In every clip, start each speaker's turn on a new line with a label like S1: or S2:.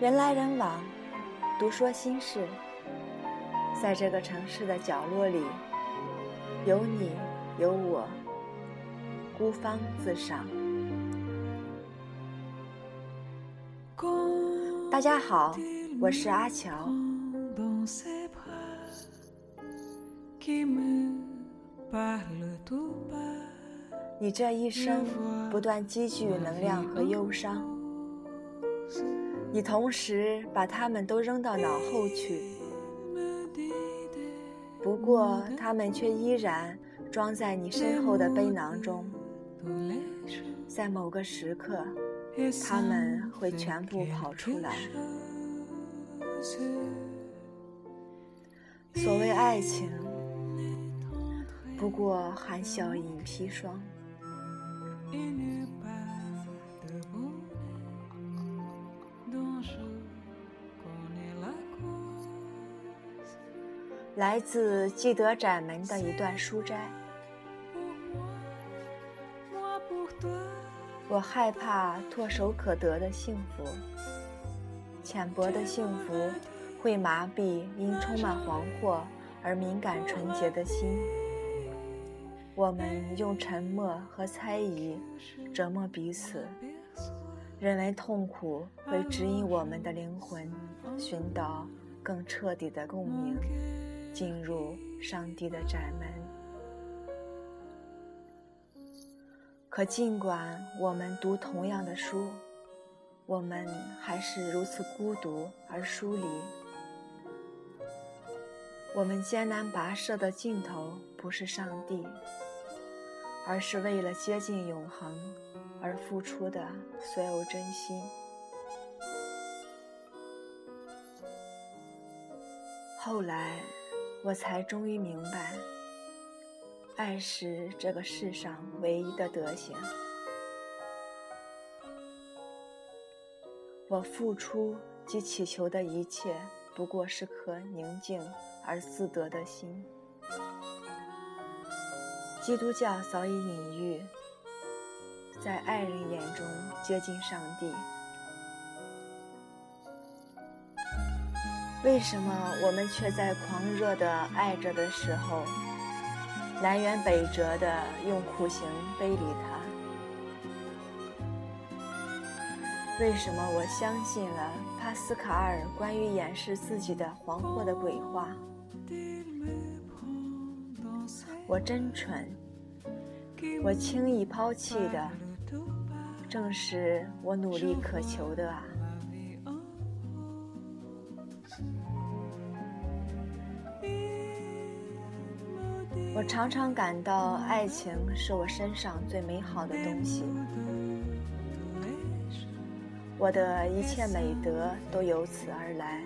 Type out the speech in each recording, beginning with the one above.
S1: 人来人往，独说心事。在这个城市的角落里，有你，有我，孤芳自赏。大家好，我是阿乔。你这一生不断积聚能量和忧伤。你同时把它们都扔到脑后去，不过它们却依然装在你身后的背囊中，在某个时刻，它们会全部跑出来。所谓爱情，不过含笑饮砒霜。来自记得窄门的一段书斋。我害怕唾手可得的幸福，浅薄的幸福会麻痹因充满惶惑而敏感纯洁的心。我们用沉默和猜疑折磨彼此，认为痛苦会指引我们的灵魂寻到更彻底的共鸣。进入上帝的窄门。可尽管我们读同样的书，我们还是如此孤独而疏离。我们艰难跋涉的尽头不是上帝，而是为了接近永恒而付出的所有真心。后来。我才终于明白，爱是这个世上唯一的德行。我付出及祈求的一切，不过是颗宁静而自得的心。基督教早已隐喻，在爱人眼中接近上帝。为什么我们却在狂热的爱着的时候，南辕北辙的用苦行背离他？为什么我相信了帕斯卡尔关于掩饰自己的惶惑的鬼话？我真蠢，我轻易抛弃的，正是我努力渴求的啊！我常常感到，爱情是我身上最美好的东西。我的一切美德都由此而来。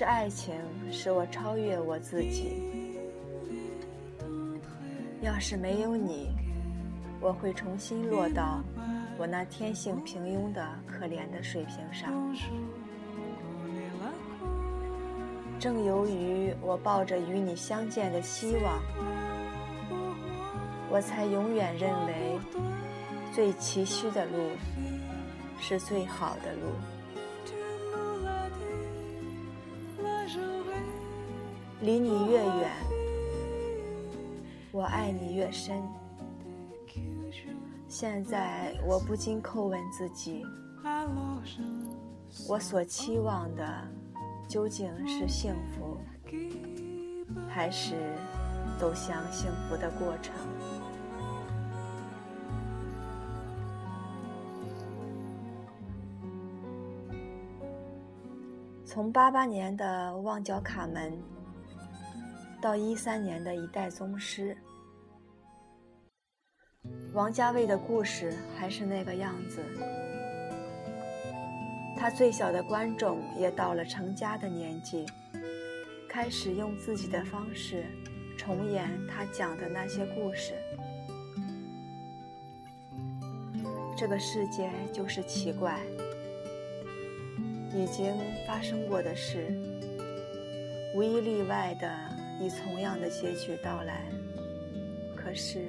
S1: 是爱情使我超越我自己。要是没有你，我会重新落到我那天性平庸的可怜的水平上。正由于我抱着与你相见的希望，我才永远认为最崎岖的路是最好的路。离你越远，我爱你越深。现在我不禁叩问自己：我所期望的。究竟是幸福，还是走向幸福的过程？从八八年的旺角卡门，到一三年的一代宗师，王家卫的故事还是那个样子。他最小的观众也到了成家的年纪，开始用自己的方式重演他讲的那些故事。这个世界就是奇怪，已经发生过的事，无一例外的以同样的结局到来。可是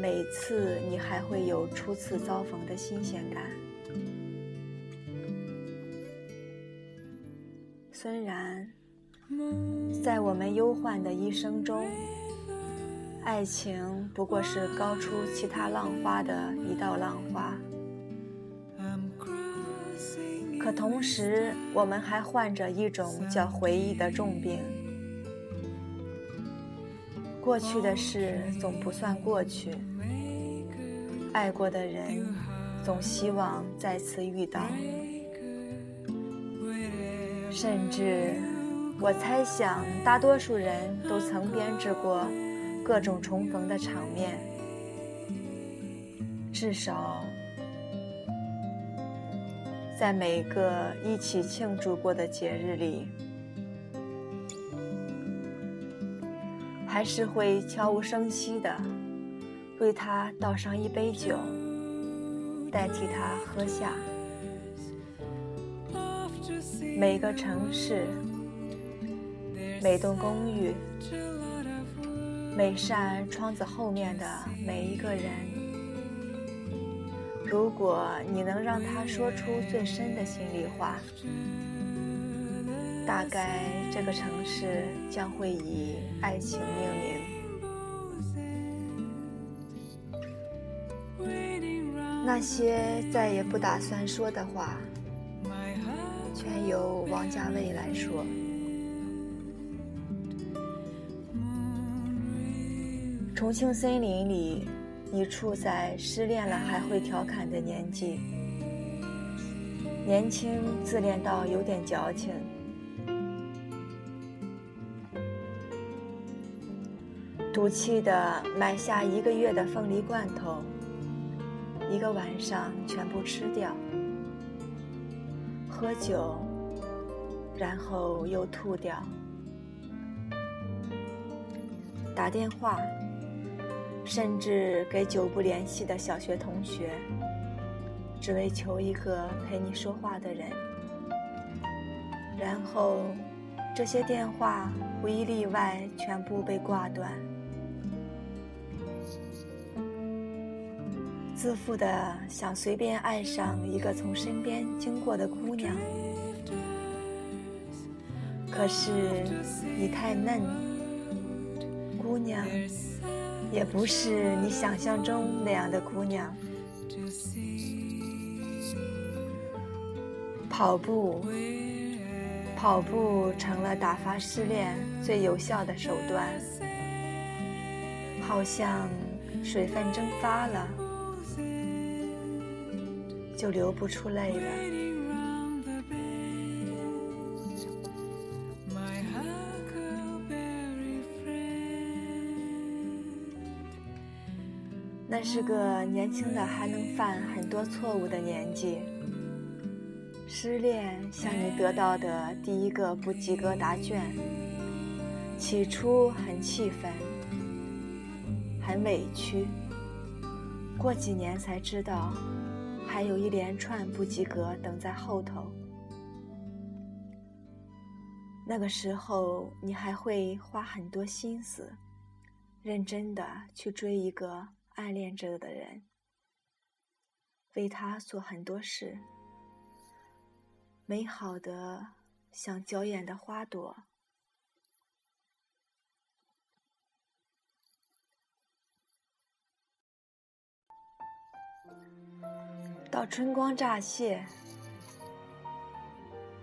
S1: 每次你还会有初次遭逢的新鲜感。虽然在我们忧患的一生中，爱情不过是高出其他浪花的一道浪花，可同时我们还患着一种叫回忆的重病。过去的事总不算过去，爱过的人总希望再次遇到，甚至我猜想，大多数人都曾编织过各种重逢的场面，至少在每个一起庆祝过的节日里。还是会悄无声息地为他倒上一杯酒，代替他喝下。每个城市、每栋公寓、每扇窗子后面的每一个人，如果你能让他说出最深的心里话。大概这个城市将会以爱情命名。那些再也不打算说的话，全由王家卫来说。重庆森林里，你处在失恋了还会调侃的年纪，年轻自恋到有点矫情。赌气的买下一个月的凤梨罐头，一个晚上全部吃掉，喝酒，然后又吐掉，打电话，甚至给久不联系的小学同学，只为求一个陪你说话的人，然后这些电话无一例外全部被挂断。自负的想随便爱上一个从身边经过的姑娘，可是你太嫩，姑娘也不是你想象中那样的姑娘。跑步，跑步成了打发失恋最有效的手段，好像水分蒸发了。就流不出泪了。那是个年轻的还能犯很多错误的年纪。失恋像你得到的第一个不及格答卷，起初很气愤，很委屈，过几年才知道。还有一连串不及格等在后头。那个时候，你还会花很多心思，认真的去追一个暗恋着的人，为他做很多事，美好的像娇艳的花朵。到春光乍泄，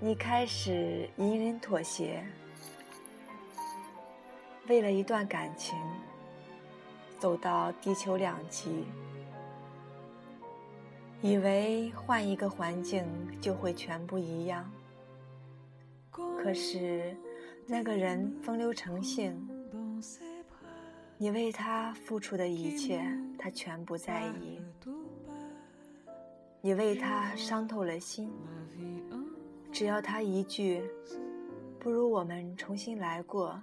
S1: 你开始隐忍妥协，为了一段感情，走到地球两极，以为换一个环境就会全部一样。可是那个人风流成性，你为他付出的一切，他全不在意。你为他伤透了心，只要他一句“不如我们重新来过”，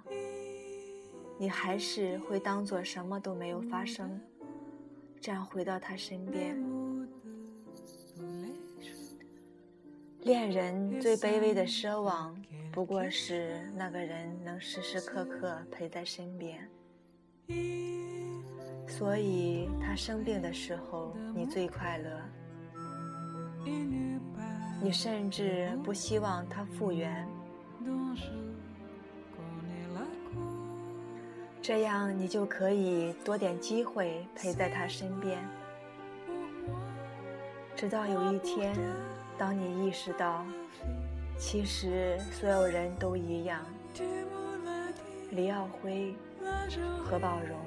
S1: 你还是会当做什么都没有发生，这样回到他身边。恋人最卑微的奢望，不过是那个人能时时刻刻陪在身边。所以他生病的时候，你最快乐。你甚至不希望他复原，这样你就可以多点机会陪在他身边。直到有一天，当你意识到，其实所有人都一样，李耀辉、何宝荣，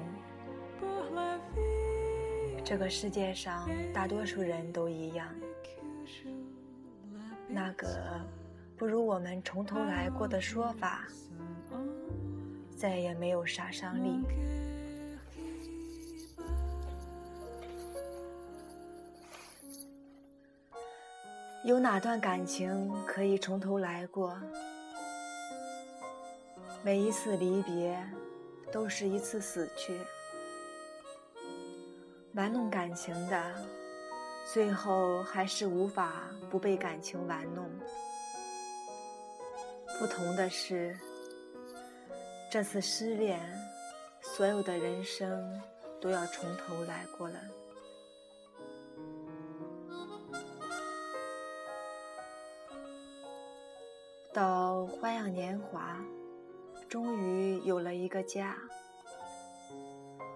S1: 这个世界上大多数人都一样，那个不如我们从头来过的说法，再也没有杀伤力。有哪段感情可以从头来过？每一次离别，都是一次死去。玩弄感情的，最后还是无法不被感情玩弄。不同的是，这次失恋，所有的人生都要从头来过了。到花样年华，终于有了一个家。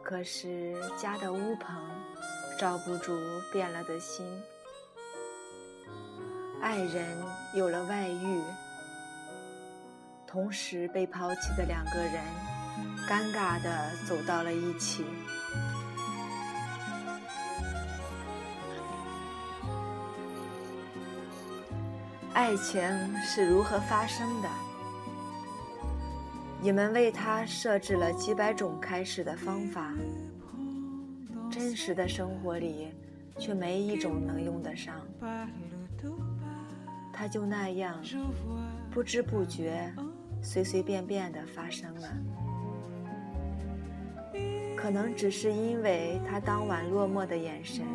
S1: 可是家的屋棚罩不住变了的心，爱人有了外遇，同时被抛弃的两个人，尴尬地走到了一起。爱情是如何发生的？你们为他设置了几百种开始的方法，真实的生活里却没一种能用得上。他就那样不知不觉、随随便便地发生了。可能只是因为他当晚落寞的眼神。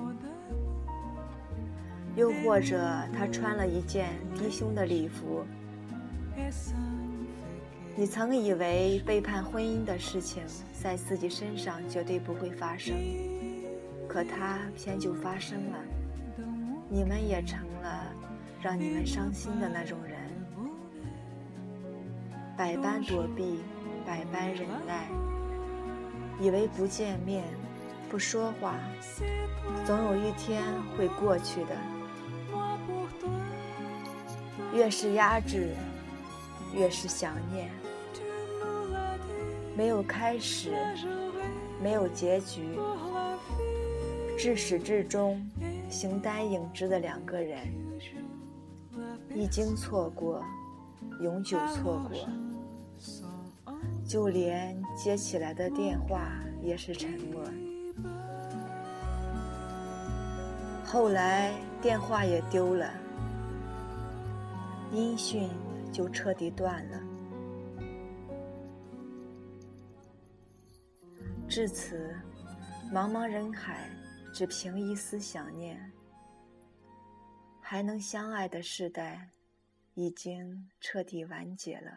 S1: 又或者，他穿了一件低胸的礼服。你曾以为背叛婚姻的事情在自己身上绝对不会发生，可他偏就发生了。你们也成了让你们伤心的那种，百般躲避，百般忍耐，以为不见面、不说话，总有一天会过去的。越是压制，越是想念。没有开始，没有结局，至始至终形单影只的两个人，一经错过，永久错过。就连接起来的电话也是沉默。后来电话也丢了。音讯就彻底断了。至此，茫茫人海，只凭一丝想念，还能相爱的世代，已经彻底完结了。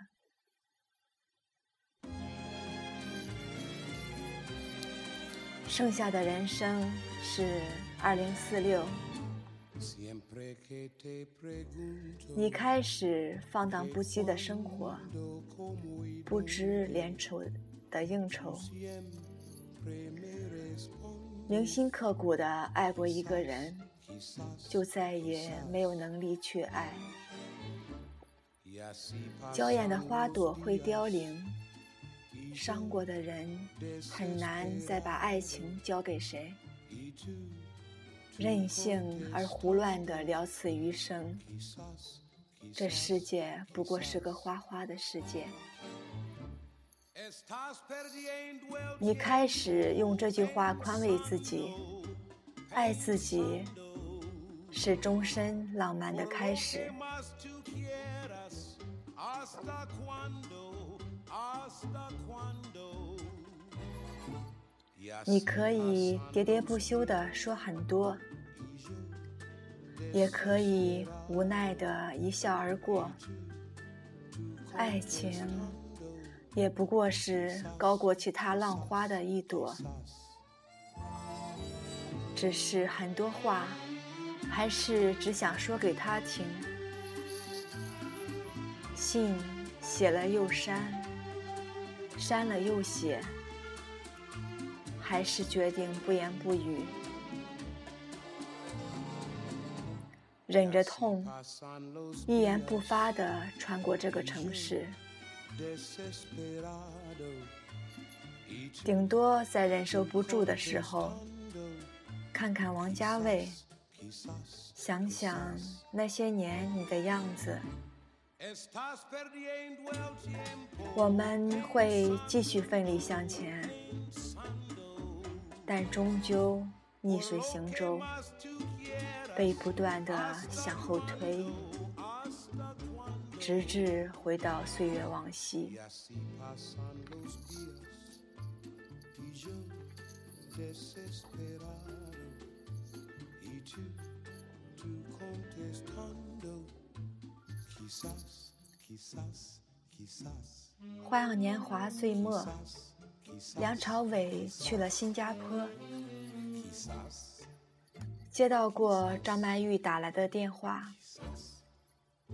S1: 剩下的人生是二零四六。你开始放荡不羁的生活，不知廉耻的应酬，铭心刻骨的爱过一个人，就再也没有能力去爱。娇艳的花朵会凋零，伤过的人很难再把爱情交给谁。任性而胡乱的了此余生，这世界不过是个花花的世界。你开始用这句话宽慰自己：爱自己是终身浪漫的开始。你可以喋喋不休地说很多。也可以无奈的一笑而过。爱情也不过是高过其他浪花的一朵。只是很多话，还是只想说给他听。信写了又删，删了又写，还是决定不言不语。忍着痛，一言不发地穿过这个城市，顶多在忍受不住的时候，看看王家卫，想想那些年你的样子，我们会继续奋力向前，但终究逆水行舟。被不断的向后推，直至回到岁月往昔。花样年华岁末，梁朝伟去了新加坡。接到过张曼玉打来的电话，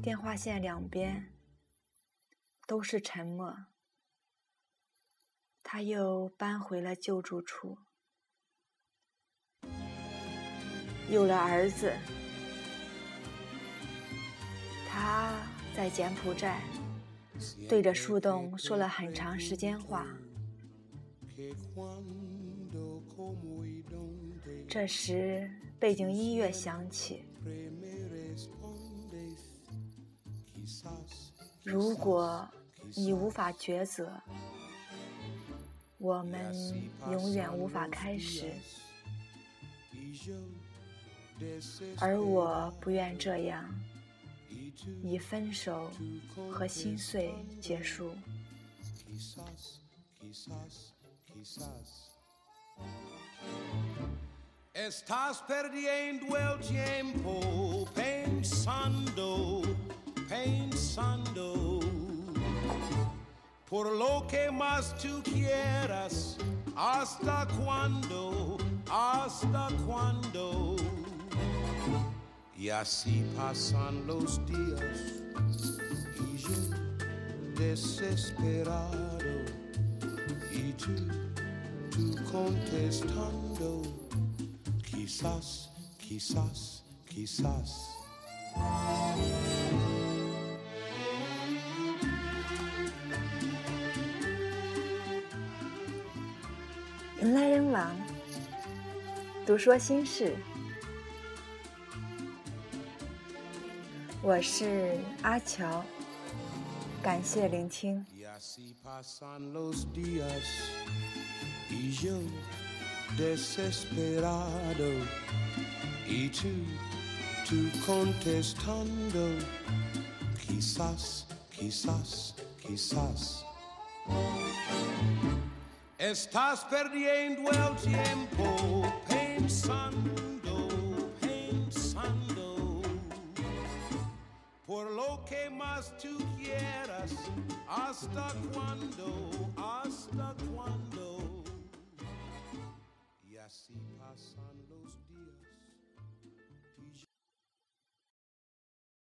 S1: 电话线两边都是沉默。他又搬回了旧住处，有了儿子。他在柬埔寨对着树洞说了很长时间话。这时。背景音乐响起。如果你无法抉择，我们永远无法开始。而我不愿这样，以分手和心碎结束。Estás perdiendo el tiempo pensando, pensando por lo que más tú quieras. ¿Hasta cuándo? ¿Hasta cuándo? Y así pasan los días y yo desesperado y tú, tú contestando. quizás, quizás, quizás. 人来人往，独说心事。我是阿乔，感谢聆听。desesperado y tú, tú contestando, quizás, quizás, quizás. Estás perdiendo el tiempo As tú quieras, hasta cuando, hasta cuando. Y así